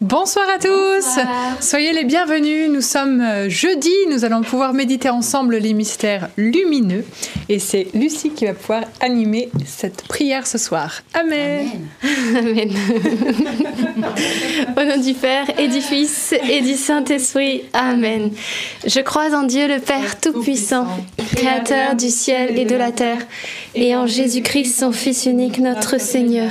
Bonsoir à tous, soyez les bienvenus. Nous sommes euh, jeudi, nous allons pouvoir méditer ensemble les mystères lumineux et c'est Lucie qui va pouvoir animer cette prière ce soir. Amen. Amen. Au nom du Père et du Fils et du Saint-Esprit. Amen. Je crois en Dieu le Père Tout-Puissant, Créateur du ciel et de la terre, et en Jésus-Christ, son Fils unique, notre Seigneur,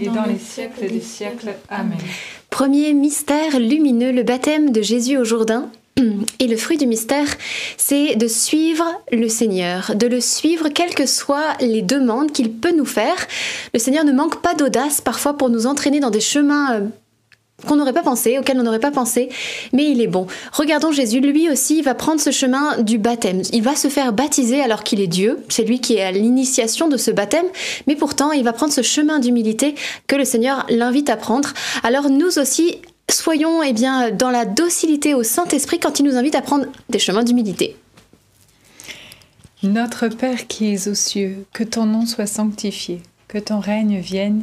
et dans les siècles des siècles. Amen. Premier mystère lumineux, le baptême de Jésus au Jourdain. Et le fruit du mystère, c'est de suivre le Seigneur, de le suivre quelles que soient les demandes qu'il peut nous faire. Le Seigneur ne manque pas d'audace parfois pour nous entraîner dans des chemins euh, qu'on n'aurait pas pensé, auquel on n'aurait pas pensé, mais il est bon. Regardons Jésus, lui aussi va prendre ce chemin du baptême. Il va se faire baptiser alors qu'il est Dieu, c'est lui qui est à l'initiation de ce baptême, mais pourtant il va prendre ce chemin d'humilité que le Seigneur l'invite à prendre. Alors nous aussi, soyons eh bien, dans la docilité au Saint-Esprit quand il nous invite à prendre des chemins d'humilité. Notre Père qui es aux cieux, que ton nom soit sanctifié, que ton règne vienne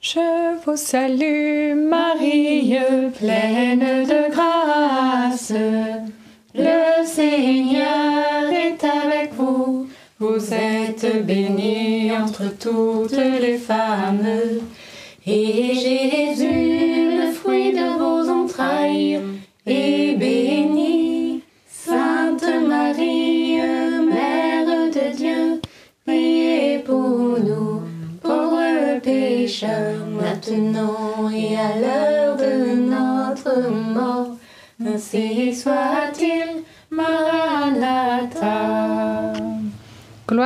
Je vous salue Marie, pleine de grâce. Le Seigneur est avec vous. Vous êtes bénie entre toutes les femmes. Et Jésus,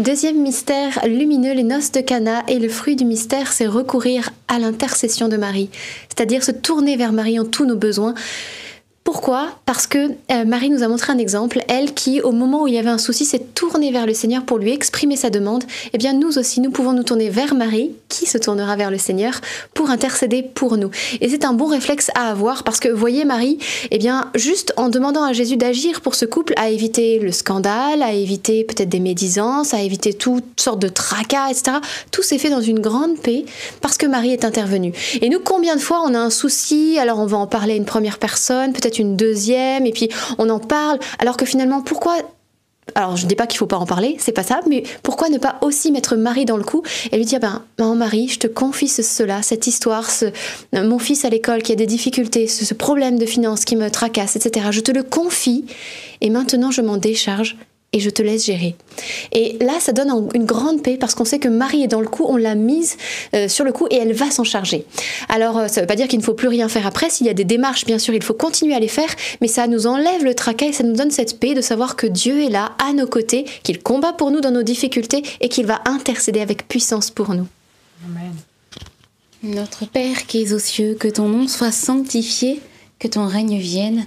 Deuxième mystère lumineux, les noces de Cana. Et le fruit du mystère, c'est recourir à l'intercession de Marie, c'est-à-dire se tourner vers Marie en tous nos besoins. Pourquoi? Parce que euh, Marie nous a montré un exemple, elle qui, au moment où il y avait un souci, s'est tournée vers le Seigneur pour lui exprimer sa demande. Eh bien, nous aussi, nous pouvons nous tourner vers Marie, qui se tournera vers le Seigneur, pour intercéder pour nous. Et c'est un bon réflexe à avoir parce que, voyez, Marie, eh bien, juste en demandant à Jésus d'agir pour ce couple, à éviter le scandale, à éviter peut-être des médisances, à éviter toutes sortes de tracas, etc., tout s'est fait dans une grande paix parce que Marie est intervenue. Et nous, combien de fois on a un souci, alors on va en parler à une première personne, peut-être une deuxième, et puis on en parle, alors que finalement, pourquoi alors je ne dis pas qu'il faut pas en parler, c'est pas ça, mais pourquoi ne pas aussi mettre Marie dans le coup et lui dire ben maman Marie, je te confie ce- cela, cette histoire, ce, mon fils à l'école qui a des difficultés, ce, ce problème de finances qui me tracasse, etc. Je te le confie et maintenant je m'en décharge et je te laisse gérer. Et là, ça donne une grande paix parce qu'on sait que Marie est dans le coup, on l'a mise euh, sur le coup et elle va s'en charger. Alors, euh, ça ne veut pas dire qu'il ne faut plus rien faire après. S'il y a des démarches, bien sûr, il faut continuer à les faire, mais ça nous enlève le tracas et ça nous donne cette paix de savoir que Dieu est là, à nos côtés, qu'il combat pour nous dans nos difficultés et qu'il va intercéder avec puissance pour nous. Amen. Notre Père qui es aux cieux, que ton nom soit sanctifié, que ton règne vienne,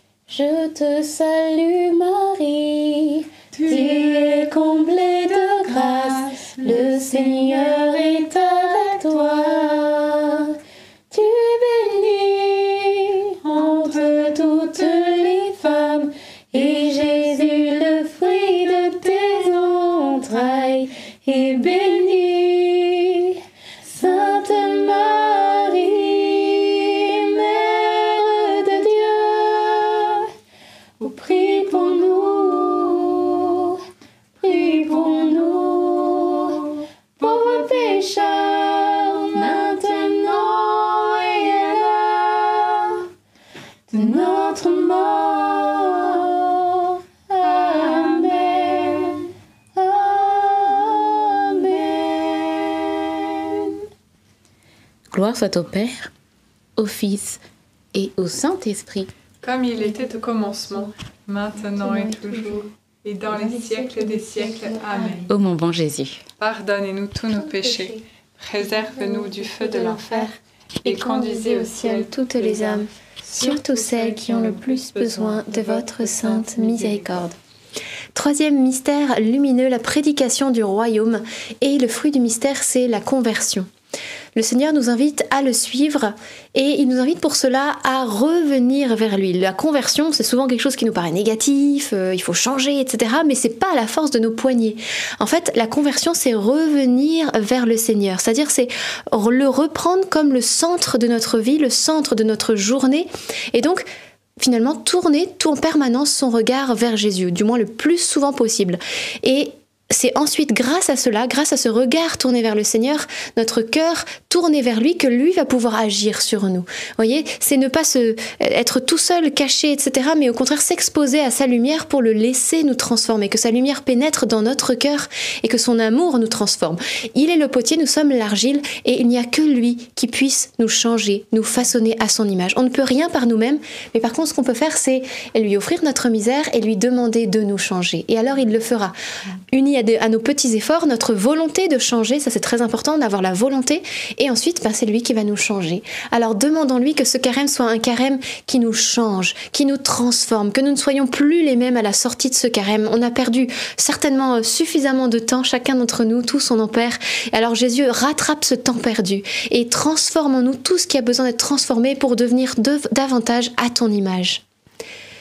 Je te salue Marie, tu es comblée de grâce, le Seigneur est avec toi. Oh, prie pour nous, prie pour nous, pauvres pécheurs, maintenant et à l'heure de notre mort. Amen. Amen. Gloire soit au Père, au Fils et au Saint-Esprit. Comme il était au commencement, maintenant et toujours, et dans les siècles des siècles. Amen. Ô mon bon Jésus. Pardonnez-nous tous nos péchés, préserve-nous du feu de l'enfer, et conduisez au ciel toutes les âmes, surtout celles qui ont le plus besoin de votre sainte miséricorde. Troisième mystère lumineux, la prédication du royaume. Et le fruit du mystère, c'est la conversion. Le Seigneur nous invite à le suivre et il nous invite pour cela à revenir vers lui. La conversion, c'est souvent quelque chose qui nous paraît négatif, euh, il faut changer, etc. Mais c'est pas à la force de nos poignets. En fait, la conversion, c'est revenir vers le Seigneur. C'est-à-dire, c'est le reprendre comme le centre de notre vie, le centre de notre journée. Et donc, finalement, tourner tout en permanence son regard vers Jésus, du moins le plus souvent possible. Et c'est ensuite grâce à cela, grâce à ce regard tourné vers le Seigneur, notre cœur tourné vers lui, que lui va pouvoir agir sur nous. voyez, c'est ne pas se, être tout seul, caché, etc., mais au contraire s'exposer à sa lumière pour le laisser nous transformer, que sa lumière pénètre dans notre cœur et que son amour nous transforme. Il est le potier, nous sommes l'argile, et il n'y a que lui qui puisse nous changer, nous façonner à son image. On ne peut rien par nous-mêmes, mais par contre, ce qu'on peut faire, c'est lui offrir notre misère et lui demander de nous changer. Et alors, il le fera. Uni à, à nos petits efforts, notre volonté de changer, ça c'est très important d'avoir la volonté, et ensuite, ben, c'est lui qui va nous changer. Alors, demandons-lui que ce carême soit un carême qui nous change, qui nous transforme, que nous ne soyons plus les mêmes à la sortie de ce carême. On a perdu certainement euh, suffisamment de temps, chacun d'entre nous, tous on en perd. Alors Jésus rattrape ce temps perdu et transforme en nous tout ce qui a besoin d'être transformé pour devenir de- davantage à ton image.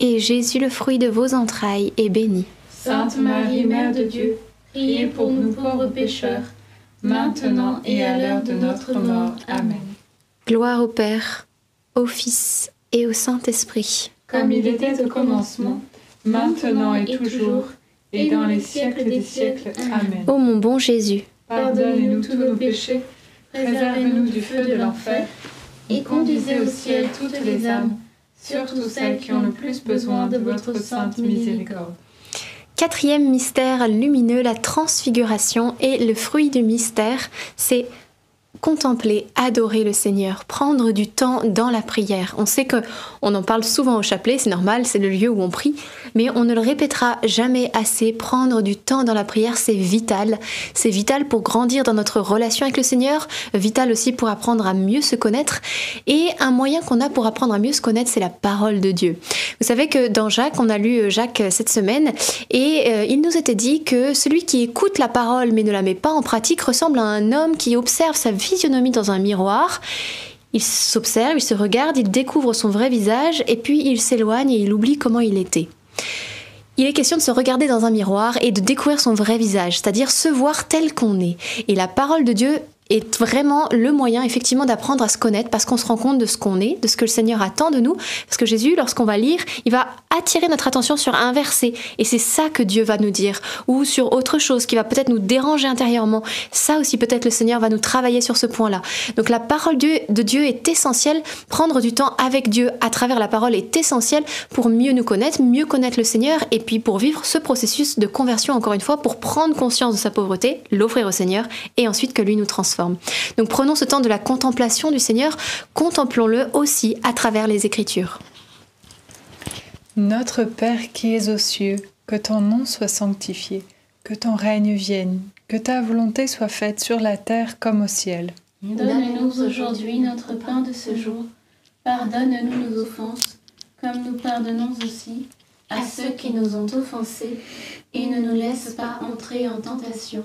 et Jésus, le fruit de vos entrailles, est béni. Sainte Marie, Mère de Dieu, priez pour nous pauvres pécheurs, maintenant et à l'heure de notre mort. Amen. Gloire au Père, au Fils et au Saint-Esprit. Comme il était au commencement, maintenant et toujours, et dans les siècles des siècles. Amen. Ô mon bon Jésus, Pardonnez-nous tous nos péchés, préservez-nous du feu de l'enfer, et conduisez au ciel toutes les âmes, surtout celles qui ont le plus besoin de votre sainte miséricorde. Quatrième mystère lumineux, la transfiguration et le fruit du mystère, c'est contempler, adorer le Seigneur, prendre du temps dans la prière. On sait que on en parle souvent au chapelet, c'est normal, c'est le lieu où on prie, mais on ne le répétera jamais assez. Prendre du temps dans la prière, c'est vital. C'est vital pour grandir dans notre relation avec le Seigneur, vital aussi pour apprendre à mieux se connaître. Et un moyen qu'on a pour apprendre à mieux se connaître, c'est la parole de Dieu. Vous savez que dans Jacques, on a lu Jacques cette semaine, et euh, il nous était dit que celui qui écoute la parole mais ne la met pas en pratique ressemble à un homme qui observe sa dans un miroir. Il s'observe, il se regarde, il découvre son vrai visage et puis il s'éloigne et il oublie comment il était. Il est question de se regarder dans un miroir et de découvrir son vrai visage, c'est-à-dire se voir tel qu'on est. Et la parole de Dieu est vraiment le moyen effectivement d'apprendre à se connaître parce qu'on se rend compte de ce qu'on est, de ce que le Seigneur attend de nous. Parce que Jésus, lorsqu'on va lire, il va attirer notre attention sur un verset et c'est ça que Dieu va nous dire ou sur autre chose qui va peut-être nous déranger intérieurement. Ça aussi peut-être le Seigneur va nous travailler sur ce point-là. Donc la parole de Dieu est essentielle. Prendre du temps avec Dieu à travers la parole est essentiel pour mieux nous connaître, mieux connaître le Seigneur et puis pour vivre ce processus de conversion encore une fois pour prendre conscience de sa pauvreté, l'offrir au Seigneur et ensuite que lui nous transforme. Donc prenons ce temps de la contemplation du Seigneur, contemplons-le aussi à travers les Écritures. Notre Père qui es aux cieux, que ton nom soit sanctifié, que ton règne vienne, que ta volonté soit faite sur la terre comme au ciel. Donne-nous aujourd'hui notre pain de ce jour. Pardonne-nous nos offenses, comme nous pardonnons aussi à ceux qui nous ont offensés, et ne nous laisse pas entrer en tentation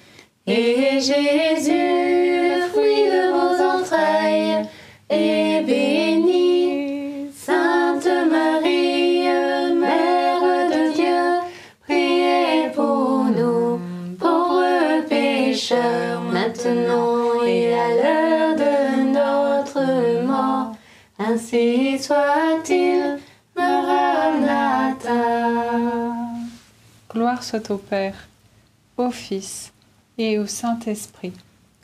Et Jésus, fruit de vos entrailles, est béni. Sainte Marie, Mère de Dieu, priez pour nous, pauvres pécheurs, maintenant et à l'heure de notre mort. Ainsi soit-il. Maranatha. Gloire soit au Père, au Fils et au Saint-Esprit,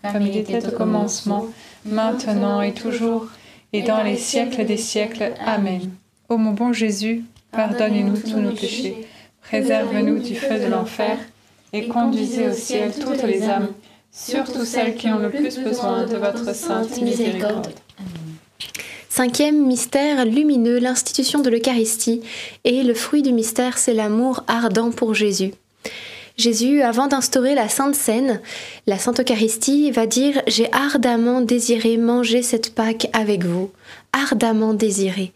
comme il était au commencement, maintenant et toujours, et dans les siècles des siècles. Amen. Ô mon bon Jésus, pardonnez-nous tous nos péchés, préserve-nous du feu de l'enfer, et conduisez au ciel toutes les âmes, surtout celles qui ont le plus besoin de votre sainte miséricorde. Cinquième mystère lumineux, l'institution de l'Eucharistie. Et le fruit du mystère, c'est l'amour ardent pour Jésus. Jésus, avant d'instaurer la Sainte Seine, la Sainte Eucharistie, va dire J'ai ardemment désiré manger cette Pâque avec vous. Ardemment désiré.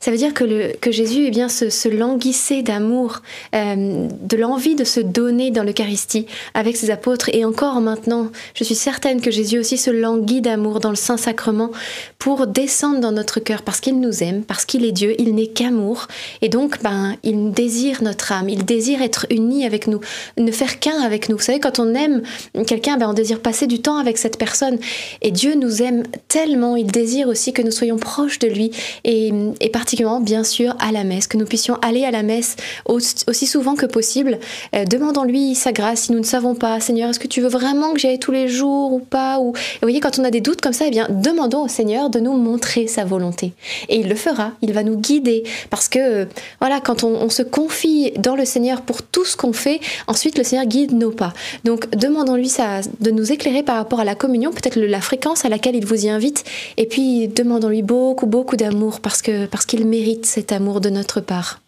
Ça veut dire que, Jésus eh bien, se, se languissait d'amour, euh, de l'envie de se donner dans l'Eucharistie avec ses apôtres. Et encore maintenant, je suis certaine que Jésus aussi se languit d'amour dans le Saint-Sacrement pour descendre dans notre cœur parce qu'il nous aime, parce qu'il est Dieu, il n'est qu'amour. Et donc, ben, il désire notre âme, il désire être uni avec nous, ne faire qu'un avec nous. Vous savez, quand on aime quelqu'un, ben, on désire passer du temps avec cette personne. Et Dieu nous aime tellement, il désire aussi que nous soyons proches de lui et, et particulièrement, bien sûr, à la messe, que nous puissions aller à la messe aussi souvent que possible. Euh, Demandons-lui sa grâce si nous ne savons pas. Seigneur, est-ce que tu veux vraiment que j'y aille tous les jours ou pas ou... Et vous voyez, quand on a des doutes comme ça, eh bien, demandons au Seigneur de nous montrer sa volonté. Et il le fera, il va nous guider. Parce que, euh, voilà, quand on, se confie dans le Seigneur pour tout ce qu'on fait, ensuite le Seigneur guide nos pas. Donc, demandons-lui ça, de nous éclairer par rapport à la communion, peut-être la fréquence à laquelle il vous y invite. Et puis, demandons-lui beaucoup, beaucoup d'amour parce que parce qu'il mérite cet amour de notre part.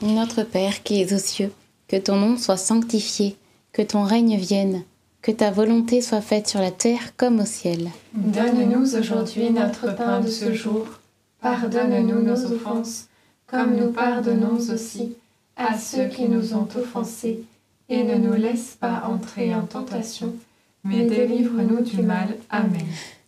Notre Père qui es aux cieux, que ton nom soit sanctifié, que ton règne vienne, que ta volonté soit faite sur la terre comme au ciel. Donne-nous aujourd'hui notre pain de ce jour. Pardonne-nous nos offenses, comme nous pardonnons aussi à ceux qui nous ont offensés. Et ne nous laisse pas entrer en tentation, mais délivre-nous du mal. Amen.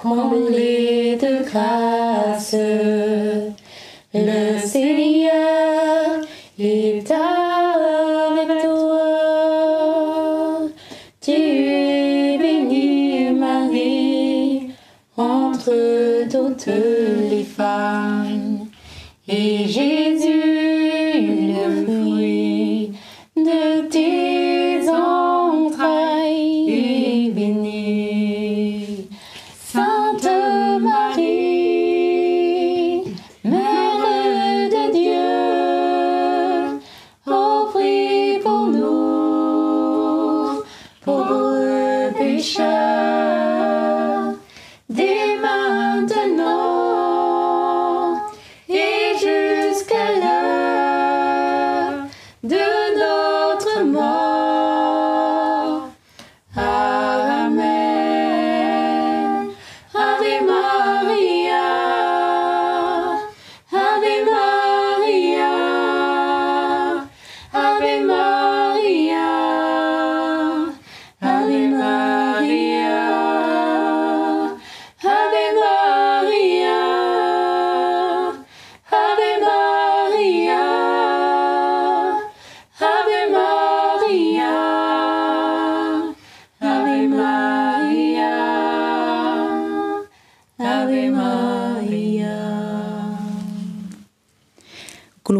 comblée de grâce. Le Seigneur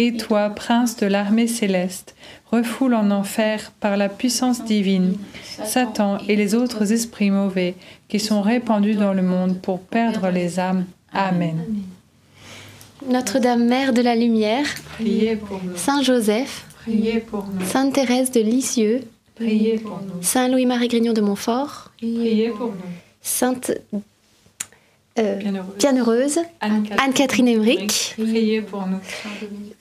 Et toi, prince de l'armée céleste, refoule en enfer par la puissance divine Satan et les autres esprits mauvais qui sont répandus dans le monde pour perdre les âmes. Amen. Notre-Dame Mère de la Lumière, Priez pour nous. Saint Joseph, Priez pour nous. Sainte Thérèse de Lisieux, Priez pour nous. Saint Louis-Marie Grignon de Montfort, Priez pour nous. Sainte euh, Bienheureuse. Bienheureuse, Anne-Catherine Emmerich, Priez pour nous.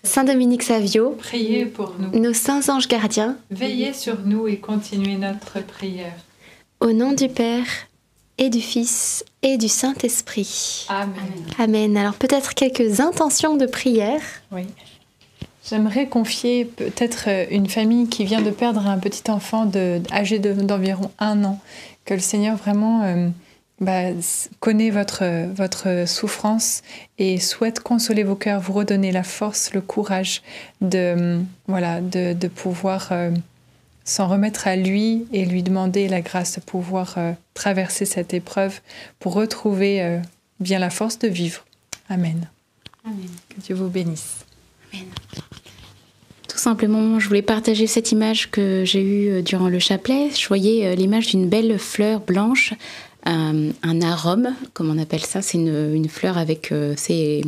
Saint Dominique Savio, Priez pour nous. nos saints anges gardiens, Veillez sur nous et continuez notre prière. au nom du Père et du Fils et du Saint-Esprit. Amen. Amen. Alors peut-être quelques intentions de prière. Oui. J'aimerais confier peut-être euh, une famille qui vient de perdre un petit enfant de, âgé d'environ un an, que le Seigneur vraiment euh, bah, connaît votre, votre souffrance et souhaite consoler vos cœurs, vous redonner la force, le courage de, voilà, de, de pouvoir euh, s'en remettre à lui et lui demander la grâce de pouvoir traverser cette épreuve pour retrouver bien la force de vivre. Amen. Amen. Que Dieu vous bénisse. Amen. Tout simplement, je voulais partager cette image que j'ai eue euh, durant le chapelet. Je voyais euh, l'image d'une belle fleur blanche, un, arôme, comme on appelle ça. C'est une, fleur avec euh, ses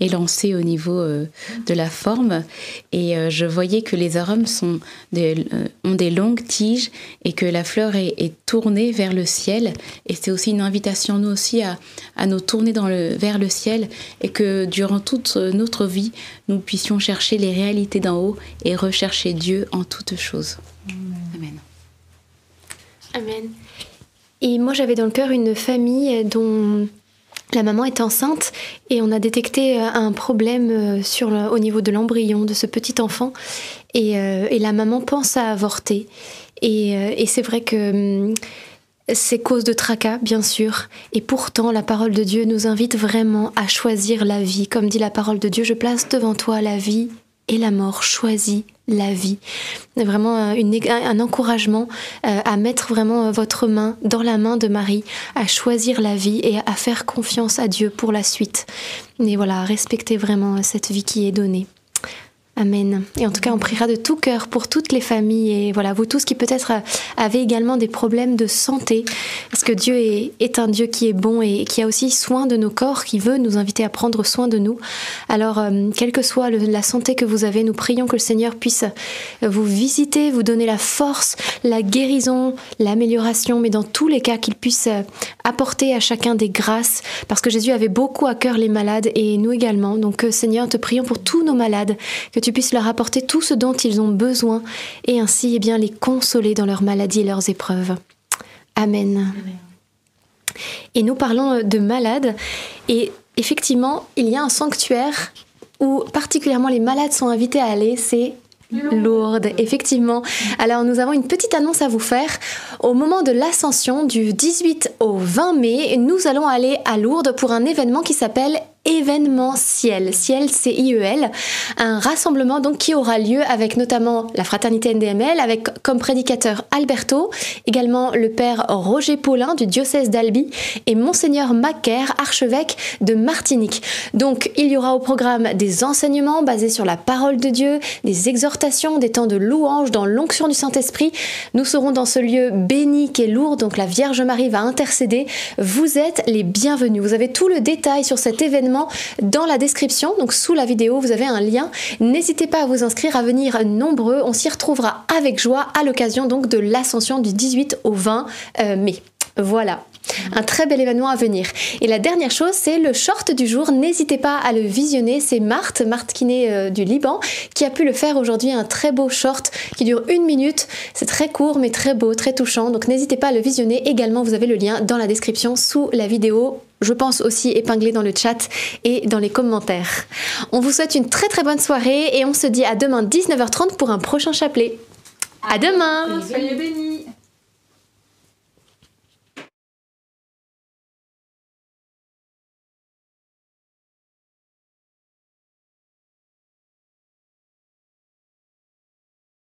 élancé au niveau euh, de la forme. Et euh, je voyais que les arômes sont des, euh, ont des longues tiges et que la fleur est, tournée vers le ciel. Et c'est aussi une invitation, nous aussi, à, à nous tourner dans le, vers le ciel et que durant toute notre vie, nous puissions chercher les réalités d'en haut et rechercher Dieu en toutes choses. Amen. Amen. Et moi, j'avais dans le cœur une famille dont la maman est enceinte et on a détecté euh, un problème euh, sur au niveau de l'embryon de ce petit enfant et, euh, la maman pense à avorter. Et, c'est vrai que hum, c'est cause de tracas, bien sûr. Et pourtant, la parole de Dieu nous invite vraiment à choisir la vie. Comme dit la parole de Dieu, je place devant toi la vie et la mort. Choisis la vie. Vraiment euh, une, un encouragement euh, à mettre vraiment euh, votre main dans la main de Marie, à choisir la vie et à faire confiance à Dieu pour la suite. Et voilà, respecter vraiment cette vie qui est donnée. Amen. Et en tout cas, on priera de tout cœur pour toutes les familles et voilà, vous tous qui peut-être avez également des problèmes de santé, que Dieu est, un Dieu qui est bon et qui a aussi soin de nos corps, qui veut nous inviter à prendre soin de nous. Alors, euh, quelle que soit la santé que vous avez, nous prions que le Seigneur puisse vous visiter, vous donner la force, la guérison, l'amélioration, mais dans tous les cas, qu'il puisse apporter à chacun des grâces, parce que Jésus avait beaucoup à cœur les malades et nous également. Donc, euh, Seigneur, te prions pour tous nos malades, que tu puisses leur apporter tout ce dont ils ont besoin et ainsi eh bien, les consoler dans leurs maladies et leurs épreuves. Amen. Et nous parlons de malades et effectivement, il y a un sanctuaire où particulièrement les malades sont invités à aller, c'est Lourdes, effectivement. Alors nous avons une petite annonce à vous faire. Au moment de l'ascension du 18 au 20 mai, nous allons aller à Lourdes pour un événement qui s'appelle événementiel, ciel C-I-E-L, un rassemblement donc qui aura lieu avec notamment la fraternité NDML, avec comme prédicateur Alberto, également le père Roger Paulin du diocèse d'Albi et monseigneur Macaire, archevêque de Martinique. Donc il y aura au programme des enseignements basés sur la parole de Dieu, des exhortations, des temps de louange dans l'onction du Saint-Esprit. Nous serons dans ce lieu béni qui est lourd, donc la Vierge Marie va intercéder. Vous êtes les bienvenus. Vous avez tout le détail sur cet événement dans la description. Donc sous la vidéo, vous avez un lien. N'hésitez pas à vous inscrire, à venir nombreux. On s'y retrouvera avec joie à l'occasion donc de l'ascension du 18 au 20 euh, mai. Voilà. Un très bel événement à venir. Et la dernière chose, c'est le short du jour. N'hésitez pas à le visionner. C'est Marthe, Marthe Kiné euh, du Liban, qui a pu le faire aujourd'hui. Un très beau short qui dure une minute. C'est très court, mais très beau, très touchant. Donc n'hésitez pas à le visionner. Également, vous avez le lien dans la description sous la vidéo je pense aussi épinglé dans le chat et dans les commentaires. On vous souhaite une très très bonne soirée et on se dit à demain 19h30 pour un prochain chapelet. À demain Soyez bénis